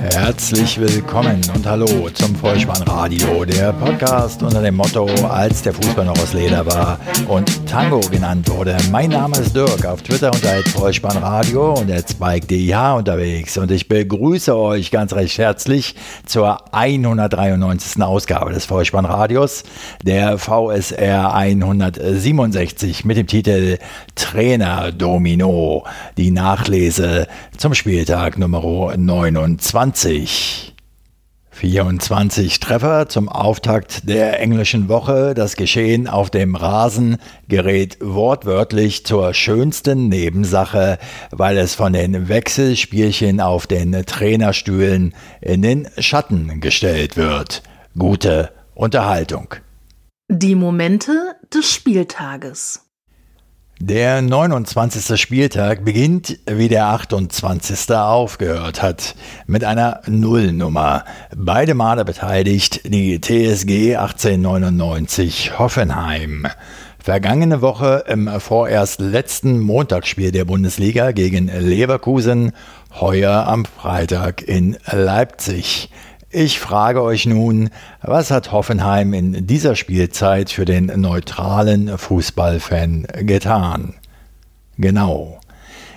Herzlich willkommen und hallo zum Vollspannradio, der Podcast unter dem Motto, als der Fußball noch aus Leder war und Tango genannt wurde. Mein Name ist Dirk, auf Twitter unter Vollspannradio und at Spike.dh unterwegs und ich begrüße euch ganz recht herzlich zur 193. Ausgabe des Vollspannradios, der VSR 167 mit dem Titel Trainer Domino, die Nachlese zum Spieltag Nummer 29. 20. 24 Treffer zum Auftakt der englischen Woche. Das Geschehen auf dem Rasen gerät wortwörtlich zur schönsten Nebensache, weil es von den Wechselspielchen auf den Trainerstühlen in den Schatten gestellt wird. Gute Unterhaltung. Die Momente des Spieltages. Der 29. Spieltag beginnt, wie der 28. aufgehört hat, mit einer Nullnummer. Beide Male beteiligt die TSG 1899 Hoffenheim. Vergangene Woche im vorerst letzten Montagsspiel der Bundesliga gegen Leverkusen, heuer am Freitag in Leipzig. Ich frage euch nun, was hat Hoffenheim in dieser Spielzeit für den neutralen Fußballfan getan? Genau.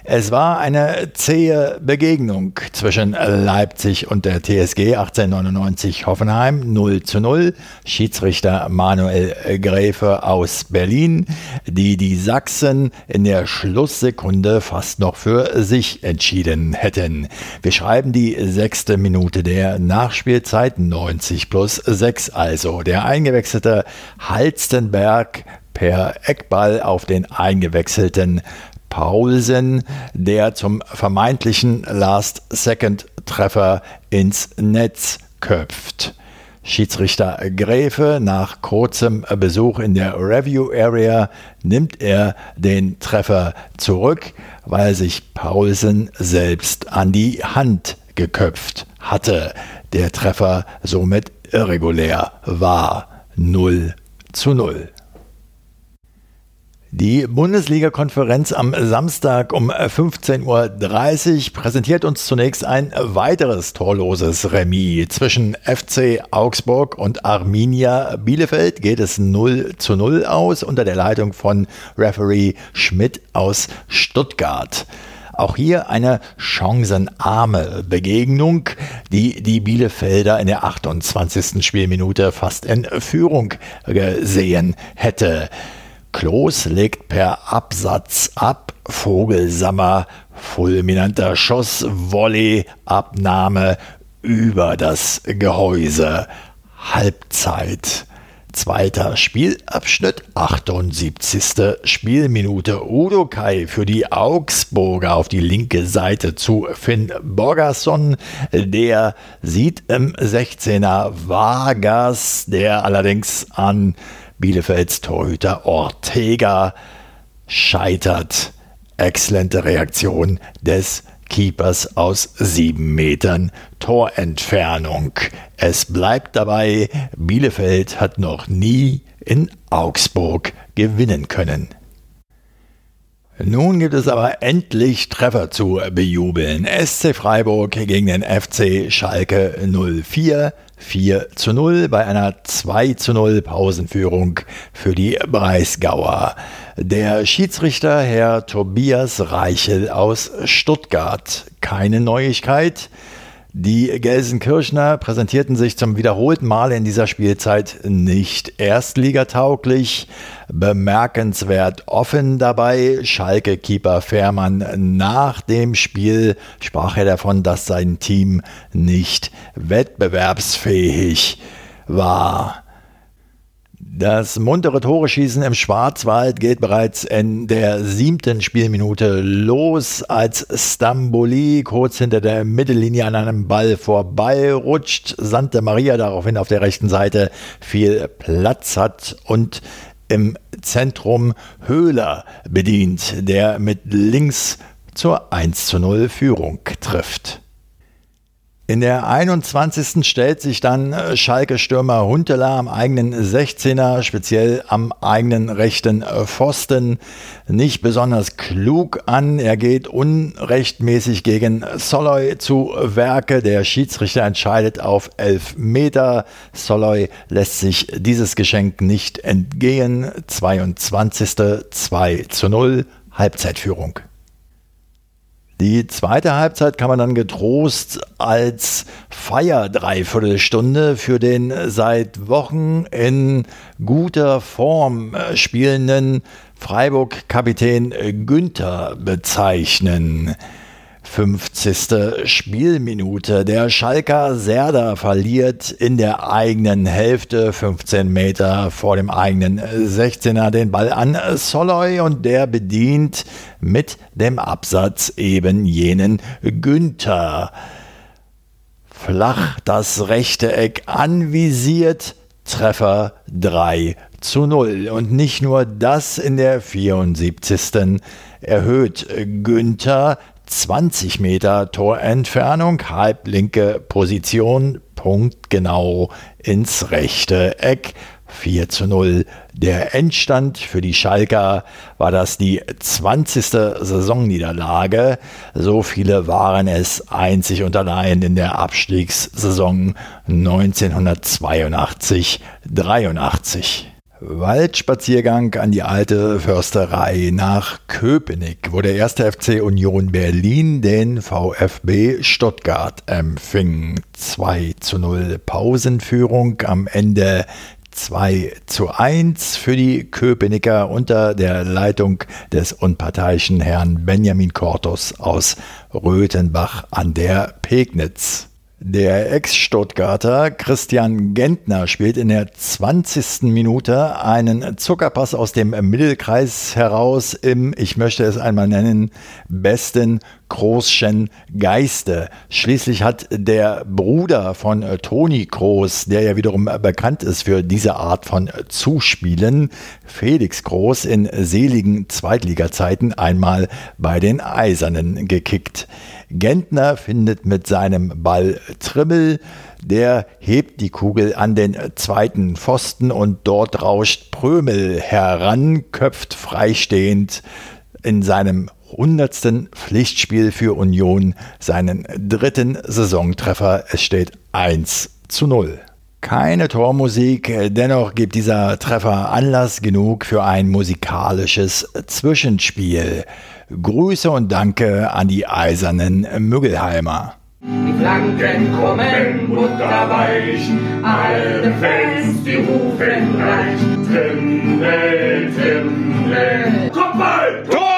Es war eine zähe Begegnung zwischen Leipzig und der TSG 1899 Hoffenheim 0 zu 0. Schiedsrichter Manuel Gräfe aus Berlin, die die Sachsen in der Schlusssekunde fast noch für sich entschieden hätten. Wir schreiben die sechste Minute der Nachspielzeit 90 plus 6 also. Der eingewechselte Halstenberg per Eckball auf den eingewechselten Paulsen, der zum vermeintlichen Last-Second-Treffer ins Netz köpft. Schiedsrichter Gräfe, nach kurzem Besuch in der Review Area, nimmt er den Treffer zurück, weil sich Paulsen selbst an die Hand geköpft hatte. Der Treffer somit irregulär war. 0 zu 0. Die Bundesliga-Konferenz am Samstag um 15.30 Uhr präsentiert uns zunächst ein weiteres torloses Remis. Zwischen FC Augsburg und Arminia Bielefeld geht es 0 zu 0 aus unter der Leitung von Referee Schmidt aus Stuttgart. Auch hier eine chancenarme Begegnung, die die Bielefelder in der 28. Spielminute fast in Führung gesehen hätte. Klos legt per Absatz ab, Vogelsammer, fulminanter Schuss, Volley, Abnahme über das Gehäuse. Halbzeit. Zweiter Spielabschnitt, 78. Spielminute. Udo Kai für die Augsburger auf die linke Seite zu Finn Borgerson. Der sieht im 16er Vargas, der allerdings an Bielefelds Torhüter Ortega scheitert. Exzellente Reaktion des Keepers aus sieben Metern Torentfernung. Es bleibt dabei, Bielefeld hat noch nie in Augsburg gewinnen können. Nun gibt es aber endlich Treffer zu bejubeln. SC Freiburg gegen den FC Schalke 04. 4 zu 0 bei einer 2 zu 0 Pausenführung für die Breisgauer. Der Schiedsrichter Herr Tobias Reichel aus Stuttgart. Keine Neuigkeit. Die Gelsenkirchner präsentierten sich zum wiederholten Mal in dieser Spielzeit nicht erstligatauglich. Bemerkenswert offen dabei. Schalke-Keeper Fährmann nach dem Spiel sprach er davon, dass sein Team nicht wettbewerbsfähig war. Das muntere Tore-Schießen im Schwarzwald geht bereits in der siebten Spielminute los, als Stamboli kurz hinter der Mittellinie an einem Ball vorbei rutscht, Santa Maria daraufhin auf der rechten Seite viel Platz hat und im Zentrum Höhler bedient, der mit links zur 1 zu 0 Führung trifft. In der 21. stellt sich dann äh, Schalke-Stürmer Huntela am eigenen 16er, speziell am eigenen rechten äh, Pfosten, nicht besonders klug an. Er geht unrechtmäßig gegen Soloy zu Werke. Der Schiedsrichter entscheidet auf 11 Meter. Soloy lässt sich dieses Geschenk nicht entgehen. 22. 2 zu 0, Halbzeitführung. Die zweite Halbzeit kann man dann getrost als Feier-Dreiviertelstunde für den seit Wochen in guter Form spielenden Freiburg-Kapitän Günther bezeichnen. 50. Spielminute. Der Schalker Serda verliert in der eigenen Hälfte 15 Meter vor dem eigenen 16er den Ball an Soloy und der bedient mit dem Absatz eben jenen Günther. Flach das rechte Eck anvisiert, Treffer 3 zu 0. Und nicht nur das in der 74. erhöht Günther 20 Meter Torentfernung, halblinke Position, Punkt genau ins rechte Eck. 4 zu 0. Der Endstand für die Schalker war das die 20. Saisonniederlage. So viele waren es einzig und allein in der Abstiegssaison 1982-83. Waldspaziergang an die alte Försterei nach Köpenick, wo der erste FC Union Berlin den VfB Stuttgart empfing. 2 zu 0 Pausenführung am Ende 2 zu 1 für die Köpenicker unter der Leitung des unparteiischen Herrn Benjamin Kortus aus Röthenbach an der Pegnitz. Der Ex-Stuttgarter Christian Gentner spielt in der 20. Minute einen Zuckerpass aus dem Mittelkreis heraus im, ich möchte es einmal nennen, besten Großschen Geiste. Schließlich hat der Bruder von Toni Groß, der ja wiederum bekannt ist für diese Art von Zuspielen, Felix Groß in seligen Zweitliga-Zeiten einmal bei den Eisernen gekickt. Gentner findet mit seinem Ball Trimmel, der hebt die Kugel an den zweiten Pfosten und dort rauscht Prömel heran, köpft freistehend in seinem hundertsten Pflichtspiel für Union seinen dritten Saisontreffer. Es steht 1 zu 0. Keine Tormusik, dennoch gibt dieser Treffer Anlass genug für ein musikalisches Zwischenspiel. Grüße und Danke an die eisernen Müggelheimer. Die Flanken kommen butterweich, alle Fans, die rufen gleich. Trimmel, Trimmel, Kopfball, Tor!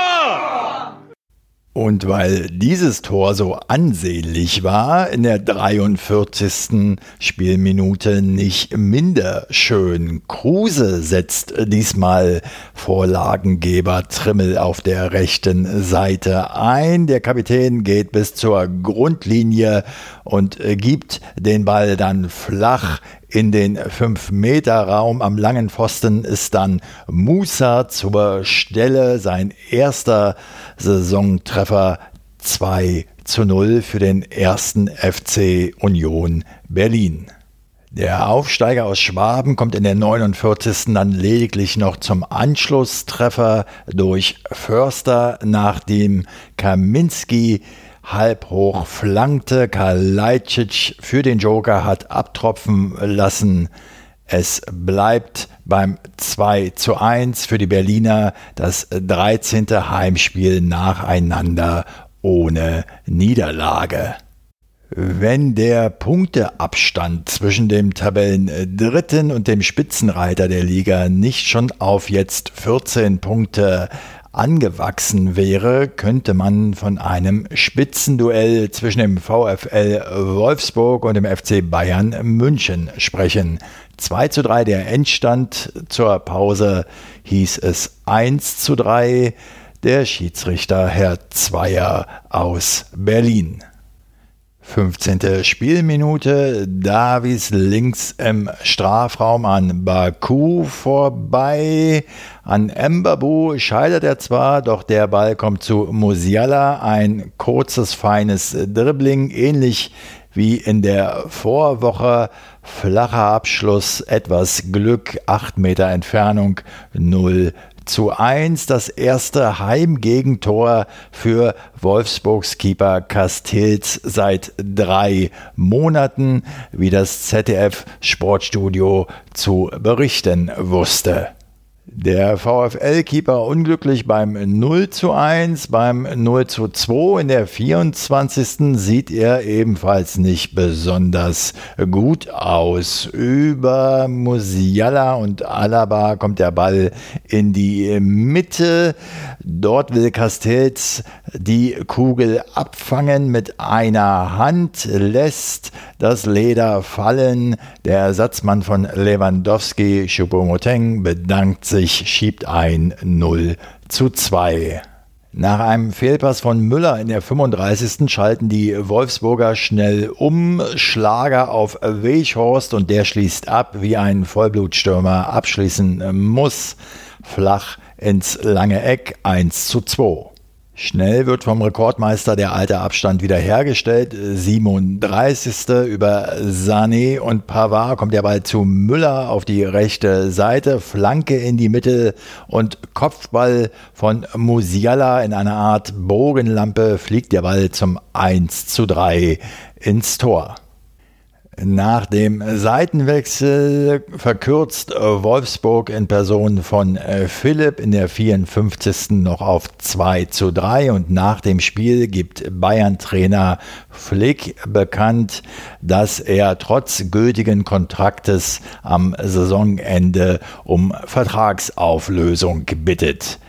Und weil dieses Tor so ansehnlich war, in der 43. Spielminute nicht minder schön. Kruse setzt diesmal Vorlagengeber Trimmel auf der rechten Seite ein. Der Kapitän geht bis zur Grundlinie und gibt den Ball dann flach in den 5-Meter-Raum am langen Pfosten ist dann Musa zur Stelle. Sein erster Saisontreffer 2 zu 0 für den ersten FC Union Berlin. Der Aufsteiger aus Schwaben kommt in der 49. dann lediglich noch zum Anschlusstreffer durch Förster, nachdem Kaminski halb hoch flankte. Kalajdzic für den Joker hat abtropfen lassen. Es bleibt beim 2 zu 1 für die Berliner das 13. Heimspiel nacheinander ohne Niederlage. Wenn der Punkteabstand zwischen dem Tabellendritten und dem Spitzenreiter der Liga nicht schon auf jetzt 14 Punkte angewachsen wäre, könnte man von einem Spitzenduell zwischen dem VfL Wolfsburg und dem FC Bayern München sprechen. 2 zu 3 der Endstand zur Pause hieß es 1 zu 3 der Schiedsrichter Herr Zweier aus Berlin. 15. Spielminute. Davis links im Strafraum an Baku vorbei. An Mbabu scheitert er zwar, doch der Ball kommt zu Musiala. Ein kurzes, feines Dribbling, ähnlich wie in der Vorwoche. Flacher Abschluss, etwas Glück, 8 Meter Entfernung, 0 zu 1 das erste Heimgegentor für Wolfsburgs Keeper Castells seit drei Monaten, wie das ZDF Sportstudio zu berichten wusste. Der VfL-Keeper unglücklich beim 0 zu 1, beim 0 zu 2 in der 24. sieht er ebenfalls nicht besonders gut aus. Über Musiala und Alaba kommt der Ball in die Mitte. Dort will Castells die Kugel abfangen mit einer Hand, lässt das Leder fallen. Der Ersatzmann von Lewandowski, Choupo-Moteng, bedankt sich sich schiebt ein 0 zu 2. Nach einem Fehlpass von Müller in der 35. schalten die Wolfsburger schnell um. Schlager auf Weichhorst und der schließt ab, wie ein Vollblutstürmer abschließen muss. Flach ins lange Eck 1 zu 2. Schnell wird vom Rekordmeister der alte Abstand wiederhergestellt. 37. Über Sané und Pavard kommt der Ball zu Müller auf die rechte Seite. Flanke in die Mitte und Kopfball von Musiala in einer Art Bogenlampe fliegt der Ball zum 1 zu 3 ins Tor. Nach dem Seitenwechsel verkürzt Wolfsburg in Person von äh, Philipp in der 54. noch auf 2 zu 3 und nach dem Spiel gibt Bayern-Trainer Flick bekannt, dass er trotz gültigen Kontraktes am Saisonende um Vertragsauflösung bittet.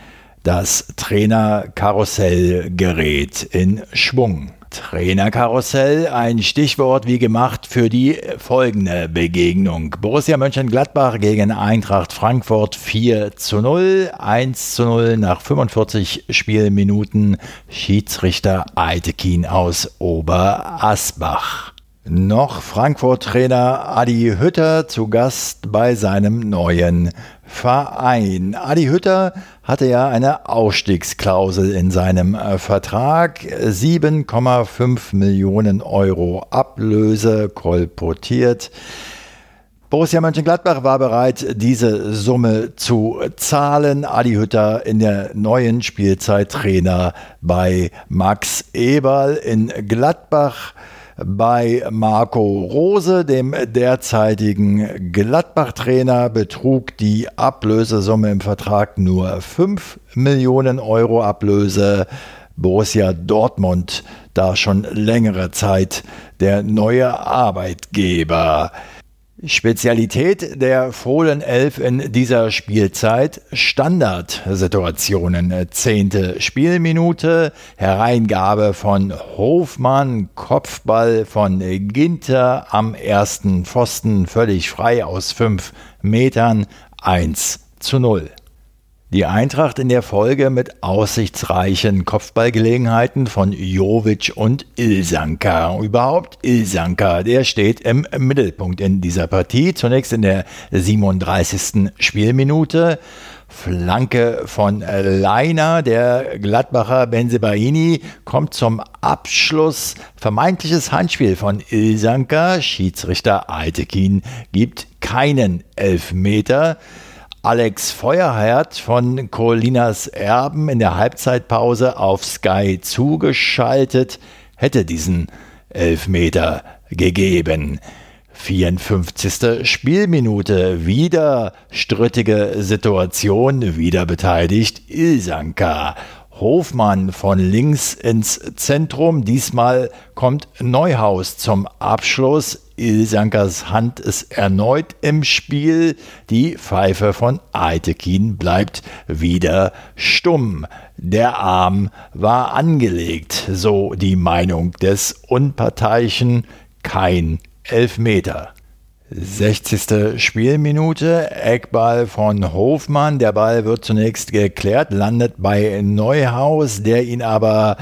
Das Trainerkarussell gerät in Schwung. Trainerkarussell, ein Stichwort wie gemacht für die folgende Begegnung. Borussia Mönchengladbach gegen Eintracht Frankfurt 4 zu 0, 1 zu 0 nach 45 Spielminuten. Schiedsrichter Eitekin aus Oberasbach. Noch Frankfurt-Trainer Adi Hütter zu Gast bei seinem neuen Verein. Adi Hütter hatte ja eine Ausstiegsklausel in seinem äh, Vertrag. 7,5 Millionen Euro Ablöse kolportiert. Borussia Mönchengladbach war bereit, diese Summe zu zahlen. Adi Hütter in der neuen Spielzeit Trainer bei Max Eberl in Gladbach bei Marco Rose, dem derzeitigen Gladbach-Trainer, betrug die Ablösesumme im Vertrag nur 5 Millionen Euro Ablöse. Borussia Dortmund da schon längere Zeit der neue Arbeitgeber. Spezialität der Fohlen 11 in dieser Spielzeit. Standardsituationen. Zehnte Spielminute, Hereingabe von Hofmann, Kopfball von Ginter am ersten Pfosten, völlig frei aus fünf Metern, 1 zu 0. Die Eintracht in der Folge mit aussichtsreichen Kopfballgelegenheiten von Jovic und Ilsanka. Überhaupt Ilsanka, der steht im Mittelpunkt in dieser Partie. Zunächst in der 37. Spielminute. Flanke von Leiner, der Gladbacher Benzebaini kommt zum Abschluss. Vermeintliches Handspiel von Ilsanka. Schiedsrichter Altekin gibt keinen Elfmeter. Alex Feuerherd von Colinas Erben in der Halbzeitpause auf Sky zugeschaltet, hätte diesen Elfmeter gegeben. 54. Spielminute, wieder strittige Situation, wieder beteiligt Ilsanka. Hofmann von links ins Zentrum. Diesmal kommt Neuhaus zum Abschluss. Ilsankers Hand ist erneut im Spiel. Die Pfeife von Eitekin bleibt wieder stumm. Der Arm war angelegt, so die Meinung des Unparteiischen. Kein Elfmeter. 60. Spielminute, Eckball von Hofmann. Der Ball wird zunächst geklärt, landet bei Neuhaus, der ihn aber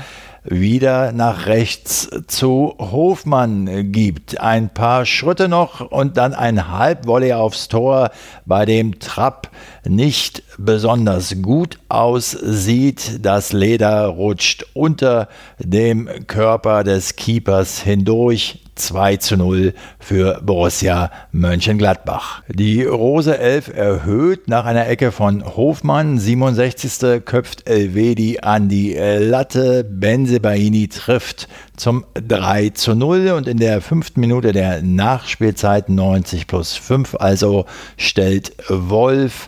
wieder nach rechts zu Hofmann gibt. Ein paar Schritte noch und dann ein Halbvolley aufs Tor, bei dem Trapp nicht besonders gut aussieht. Das Leder rutscht unter dem Körper des Keepers hindurch. 2 zu 0 für Borussia Mönchengladbach. Die Rose 11 erhöht nach einer Ecke von Hofmann. 67. köpft Elvedi an die Latte. Benzebaini trifft zum 3 zu 0 und in der fünften Minute der Nachspielzeit 90 plus 5 also stellt Wolf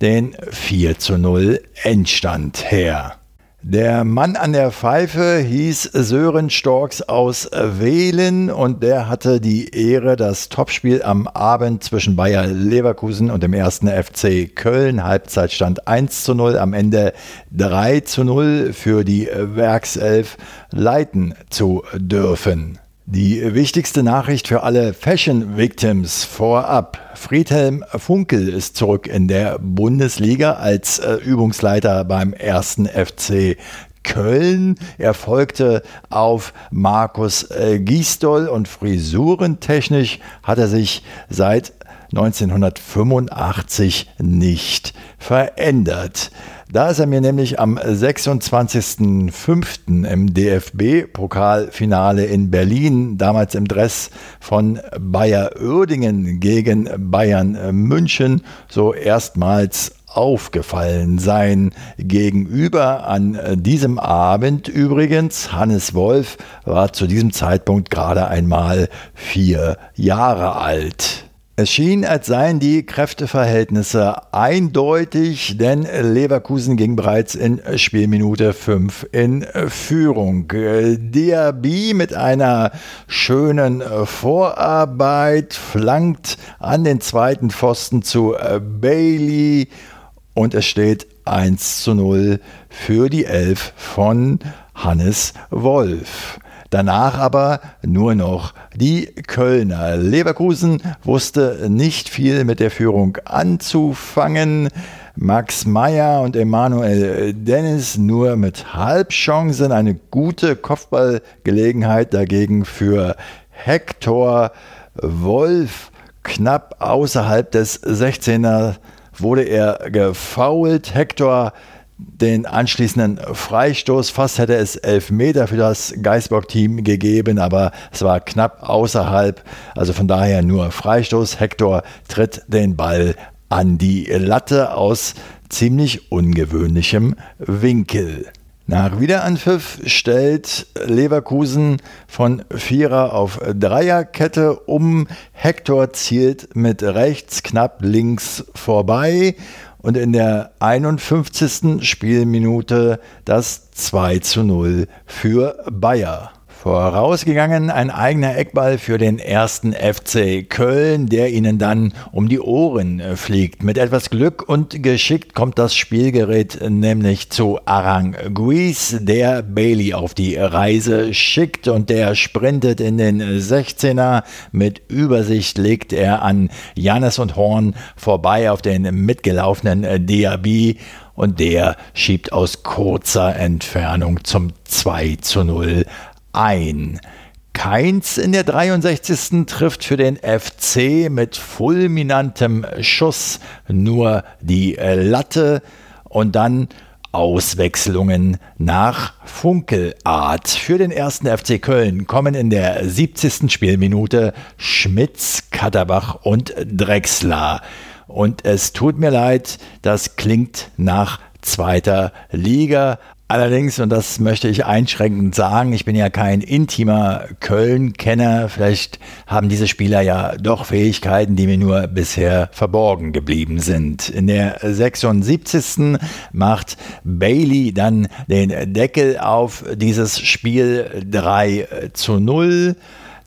den 4 zu 0 Endstand her. Der Mann an der Pfeife hieß Sören Storks aus Wehlen und der hatte die Ehre, das Topspiel am Abend zwischen Bayer Leverkusen und dem ersten FC Köln, Halbzeitstand 1 zu 0, am Ende 3 zu 0 für die Werkself leiten zu dürfen. Die wichtigste Nachricht für alle Fashion Victims vorab. Friedhelm Funkel ist zurück in der Bundesliga als äh, Übungsleiter beim ersten FC Köln. Er folgte auf Markus äh, Gisdol und frisurentechnisch hat er sich seit 1985 nicht verändert. Da ist er mir nämlich am 26.05. im DFB-Pokalfinale in Berlin, damals im Dress von Bayer Uerdingen gegen Bayern München, so erstmals aufgefallen sein. Gegenüber an diesem Abend übrigens, Hannes Wolf war zu diesem Zeitpunkt gerade einmal vier Jahre alt. Es schien, als seien die Kräfteverhältnisse eindeutig, denn Leverkusen ging bereits in Spielminute 5 in Führung. Diaby mit einer schönen Vorarbeit flankt an den zweiten Pfosten zu Bailey und es steht 1 zu 0 für die Elf von Hannes Wolf. Danach aber nur noch die Kölner. Leverkusen wusste nicht viel mit der Führung anzufangen. Max Meyer und Emanuel Dennis nur mit Halbchancen. Eine gute Kopfballgelegenheit dagegen für Hector Wolf. Knapp außerhalb des 16er wurde er gefoult. Hector den anschließenden Freistoß. Fast hätte es elf Meter für das Geisbock-Team gegeben, aber es war knapp außerhalb. Also von daher nur Freistoß. Hector tritt den Ball an die Latte aus ziemlich ungewöhnlichem Winkel. Nach Wiederanpfiff stellt Leverkusen von Vierer auf Dreierkette um. Hector zielt mit rechts knapp links vorbei und in der 51. Spielminute das 2 zu 0 für Bayer. Vorausgegangen ein eigener Eckball für den ersten FC Köln, der ihnen dann um die Ohren fliegt. Mit etwas Glück und geschickt kommt das Spielgerät nämlich zu Aranguiz, der Bailey auf die Reise schickt und der sprintet in den 16er. Mit Übersicht legt er an Janis und Horn vorbei auf den mitgelaufenen Diaby und der schiebt aus kurzer Entfernung zum 2 zu 0 ein. Keins in der 63. trifft für den FC mit fulminantem Schuss nur die Latte und dann Auswechslungen nach Funkelart. Für den ersten FC Köln kommen in der 70. Spielminute Schmitz, Katterbach und Drexler. Und es tut mir leid, das klingt nach zweiter Liga, Allerdings, und das möchte ich einschränkend sagen, ich bin ja kein intimer Köln-Kenner. Vielleicht haben diese Spieler ja doch Fähigkeiten, die mir nur bisher verborgen geblieben sind. In der 76. macht Bailey dann den Deckel auf dieses Spiel 3 zu 0.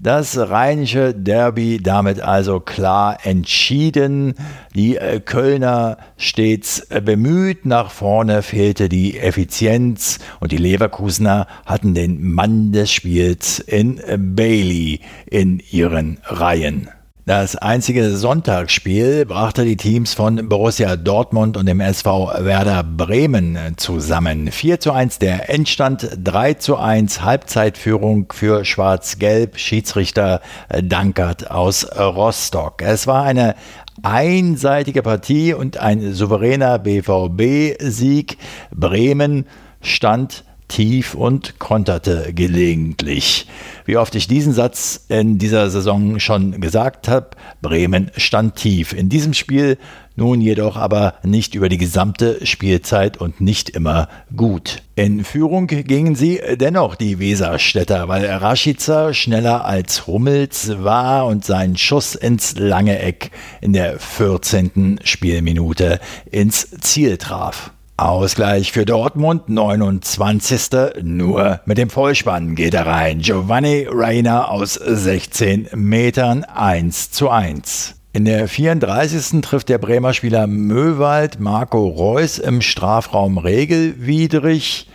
Das rheinische Derby damit also klar entschieden. Die äh, Kölner stets äh, bemüht, nach vorne fehlte die Effizienz und die Leverkusener hatten den Mann des Spiels in äh, Bailey in ihren Reihen. Das einzige Sonntagsspiel brachte die Teams von Borussia Dortmund und dem SV Werder Bremen zusammen. 4 zu 1 der Endstand, 3 zu 1 Halbzeitführung für Schwarz-Gelb, Schiedsrichter Dankert aus Rostock. Es war eine einseitige Partie und ein souveräner BVB-Sieg. Bremen stand tief und konterte gelegentlich. Wie oft ich diesen Satz in dieser Saison schon gesagt habe, Bremen stand tief. In diesem Spiel nun jedoch aber nicht über die gesamte Spielzeit und nicht immer gut. In Führung gingen sie dennoch die Weserstädter, weil Rashica schneller als Hummels war und seinen Schuss ins lange Eck in der 14. Spielminute ins Ziel traf. Ausgleich für Dortmund, 29. Nur mit dem Vollspann geht er rein. Giovanni Reina aus 16 Metern 1 zu 1. In der 34. trifft der Bremer Spieler Möwald Marco Reus im Strafraum regelwidrig.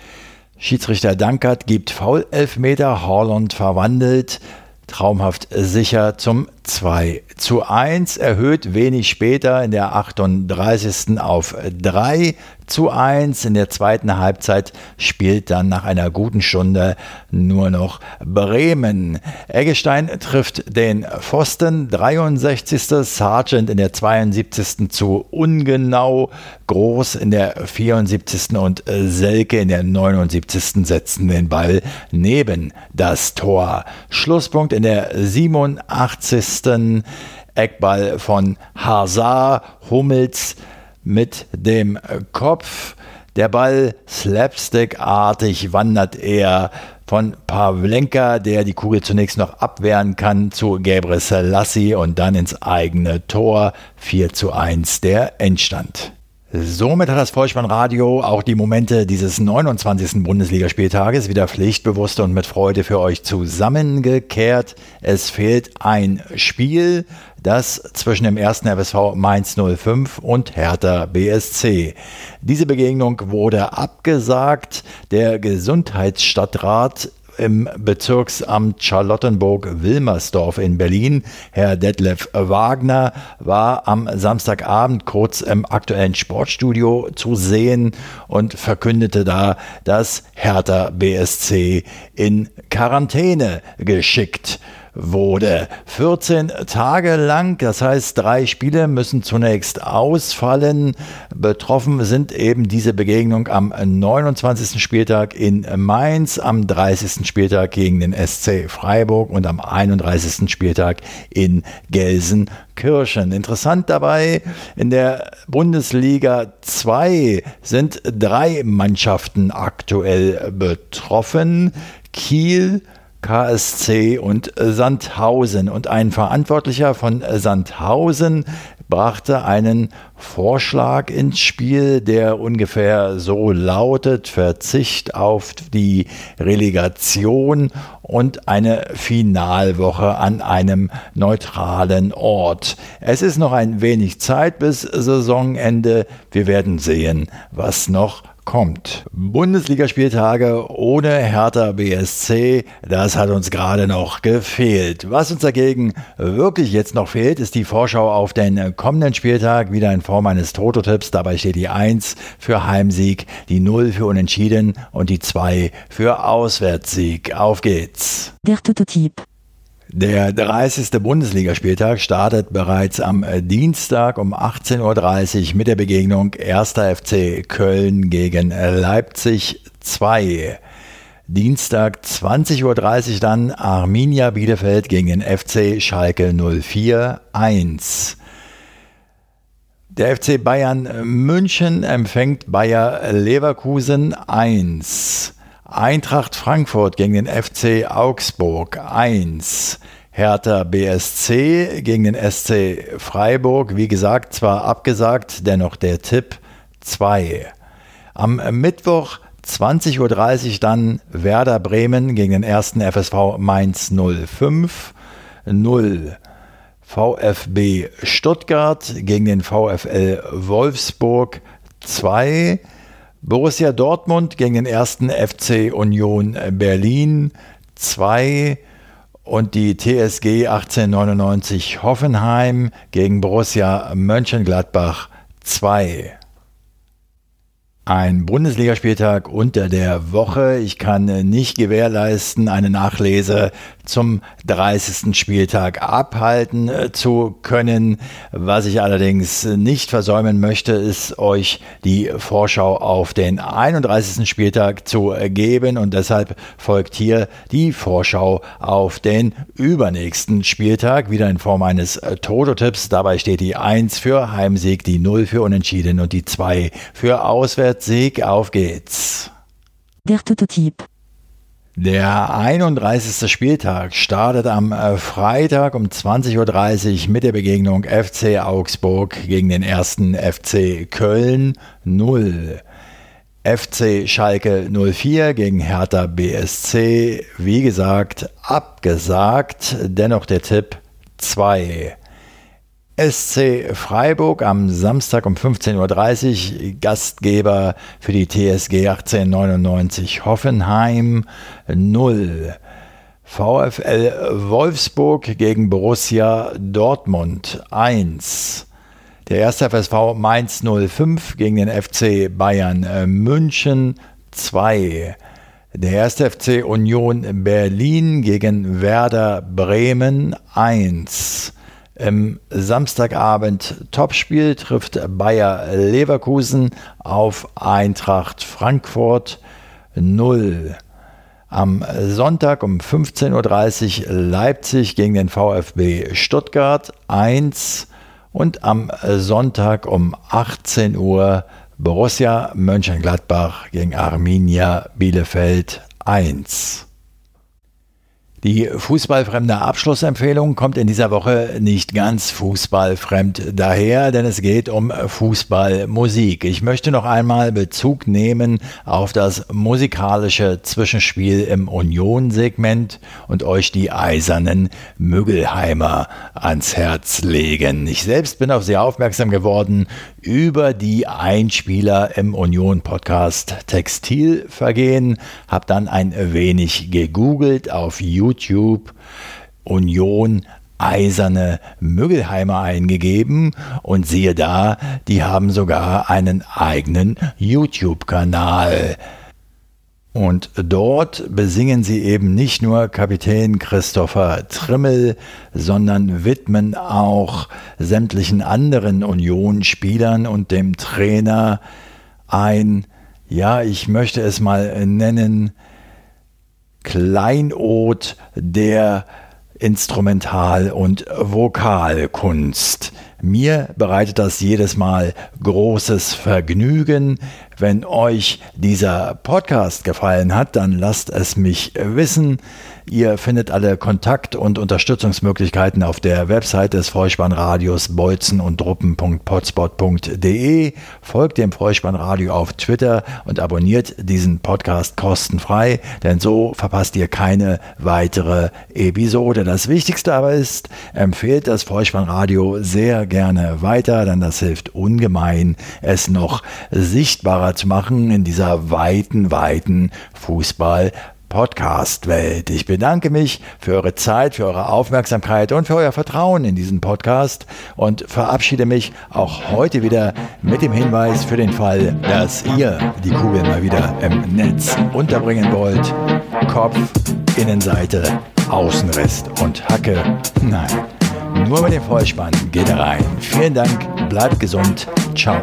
Schiedsrichter Dankert gibt Foul-Elfmeter, Holland verwandelt traumhaft sicher zum 2 zu 1, erhöht wenig später in der 38. auf 3 zu 1. In der zweiten Halbzeit spielt dann nach einer guten Stunde nur noch Bremen. Eggestein trifft den Pfosten, 63. Sargent in der 72. zu ungenau, Groß in der 74. und Selke in der 79. setzen den Ball neben das Tor. Schlusspunkt in der 87. Eckball von Hazard, Hummels mit dem Kopf. Der Ball slapstickartig wandert er von Pavlenka, der die Kugel zunächst noch abwehren kann, zu Gabriel Selassie und dann ins eigene Tor. 4 zu 1 der Endstand. Somit hat das Vollspannradio auch die Momente dieses 29. Bundesligaspieltages wieder pflichtbewusst und mit Freude für euch zusammengekehrt. Es fehlt ein Spiel, das zwischen dem ersten RSV Mainz 05 und Hertha BSC. Diese Begegnung wurde abgesagt. Der Gesundheitsstadtrat im Bezirksamt Charlottenburg-Wilmersdorf in Berlin. Herr Detlef Wagner war am Samstagabend kurz im aktuellen Sportstudio zu sehen und verkündete da, dass Hertha BSC in Quarantäne geschickt wurde. 14 Tage lang, das heißt drei Spiele müssen zunächst ausfallen. Betroffen sind eben diese Begegnung am 29. Spieltag in Mainz, am 30. Spieltag gegen den SC Freiburg und am 31. Spieltag in Gelsenkirchen. Interessant dabei, in der Bundesliga 2 sind drei Mannschaften aktuell betroffen. Kiel, KSC und Sandhausen. Und ein Verantwortlicher von Sandhausen brachte einen Vorschlag ins Spiel, der ungefähr so lautet, Verzicht auf die Relegation und eine Finalwoche an einem neutralen Ort. Es ist noch ein wenig Zeit bis Saisonende. Wir werden sehen, was noch kommt. Bundesligaspieltage ohne Hertha BSC, das hat uns gerade noch gefehlt. Was uns dagegen wirklich jetzt noch fehlt, ist die Vorschau auf den kommenden Spieltag, wieder in Form eines Toto-Tipps. Dabei steht die 1 für Heimsieg, die 0 für Unentschieden und die 2 für Auswärtssieg. Auf geht's. Der Toto-Tipp. Der 30. Bundesligaspieltag startet bereits am Dienstag um 18.30 Uhr mit der Begegnung 1. FC Köln gegen Leipzig 2. Dienstag 20.30 Uhr dann Arminia Bielefeld gegen den FC Schalke 04 1. Der FC Bayern München empfängt Bayer Leverkusen 1. Eintracht Frankfurt gegen den FC Augsburg 1. Hertha BSC gegen den SC Freiburg. Wie gesagt, zwar abgesagt, dennoch der Tipp 2. Am Mittwoch 20.30 Uhr dann Werder Bremen gegen den ersten FSV Mainz 05 0. VfB Stuttgart gegen den VfL Wolfsburg 2. Borussia Dortmund gegen den ersten FC Union Berlin 2 und die TSG 1899 Hoffenheim gegen Borussia Mönchengladbach 2. ein Bundesligaspieltag unter der Woche. Ich kann nicht gewährleisten, eine Nachlese zum 30. Spieltag abhalten äh, zu können. Was ich allerdings nicht versäumen möchte, ist euch die Vorschau auf den 31. Spieltag zu geben und deshalb folgt hier die Vorschau auf den übernächsten Spieltag, wieder in Form eines Toto-Tipps. Dabei steht die 1 für Heimsieg, die 0 für Unentschieden und die 2 für Auswärts. Sieg, auf geht's. Der Tototyp. Der 31. Spieltag startet am äh, Freitag um 20.30 Uhr mit der Begegnung FC Augsburg gegen den ersten FC Köln 0. FC Schalke 04 gegen Hertha BSC, wie gesagt, abgesagt, dennoch der Tipp 2. SC Freiburg am Samstag um 15.30 Uhr, Gastgeber für die TSG 1899 Hoffenheim 0. VfL Wolfsburg gegen Borussia Dortmund 1. Der erste FSV Mainz 05 gegen den FC Bayern äh, München 2. Der erste FC Union Berlin gegen Werder Bremen 1. Im Samstagabend Topspiel trifft Bayer Leverkusen auf Eintracht Frankfurt 0. Am Sonntag um 15.30 Uhr Leipzig gegen den VfB Stuttgart 1 und am Sonntag um 18 Uhr Borussia Mönchengladbach gegen Arminia Bielefeld 1. Die fußballfremde Abschlussempfehlung kommt in dieser Woche nicht ganz fußballfremd daher, denn es geht um Fußballmusik. Ich möchte noch einmal Bezug nehmen auf das musikalische Zwischenspiel im Union-Segment und euch die eisernen Müggelheimer ans Herz legen. Ich selbst bin auf sie aufmerksam geworden über die Einspieler im Union-Podcast Textilvergehen, habe dann ein wenig gegoogelt auf YouTube YouTube Union eiserne Müggelheimer eingegeben und siehe da, die haben sogar einen eigenen YouTube-Kanal. Und dort besingen sie eben nicht nur Kapitän Christopher Trimmel, sondern widmen auch sämtlichen anderen Union-Spielern und dem Trainer ein, ja, ich möchte es mal nennen, Kleinod der Instrumental- und Vokalkunst. Mir bereitet das jedes Mal großes Vergnügen. Wenn euch dieser Podcast gefallen hat, dann lasst es mich wissen. Ihr findet alle Kontakt- und Unterstützungsmöglichkeiten auf der Website des Vollspannradios bolzen und druppen.potspot.de. Folgt dem Vollspannradio auf Twitter und abonniert diesen Podcast kostenfrei, denn so verpasst ihr keine weitere Episode. Das Wichtigste aber ist, empfehlt das Vollspannradio sehr gerne weiter, denn das hilft ungemein, es noch sichtbarer zu machen in dieser weiten, weiten Fußball- Podcast-Welt. Ich bedanke mich für eure Zeit, für eure Aufmerksamkeit und für euer Vertrauen in diesen Podcast und verabschiede mich auch heute wieder mit dem Hinweis für den Fall, dass ihr die Kugel mal wieder im Netz unterbringen wollt. Kopf, Innenseite, Außenrest und Hacke. Nein, nur mit dem Vollspann geht er rein. Vielen Dank, bleibt gesund, ciao.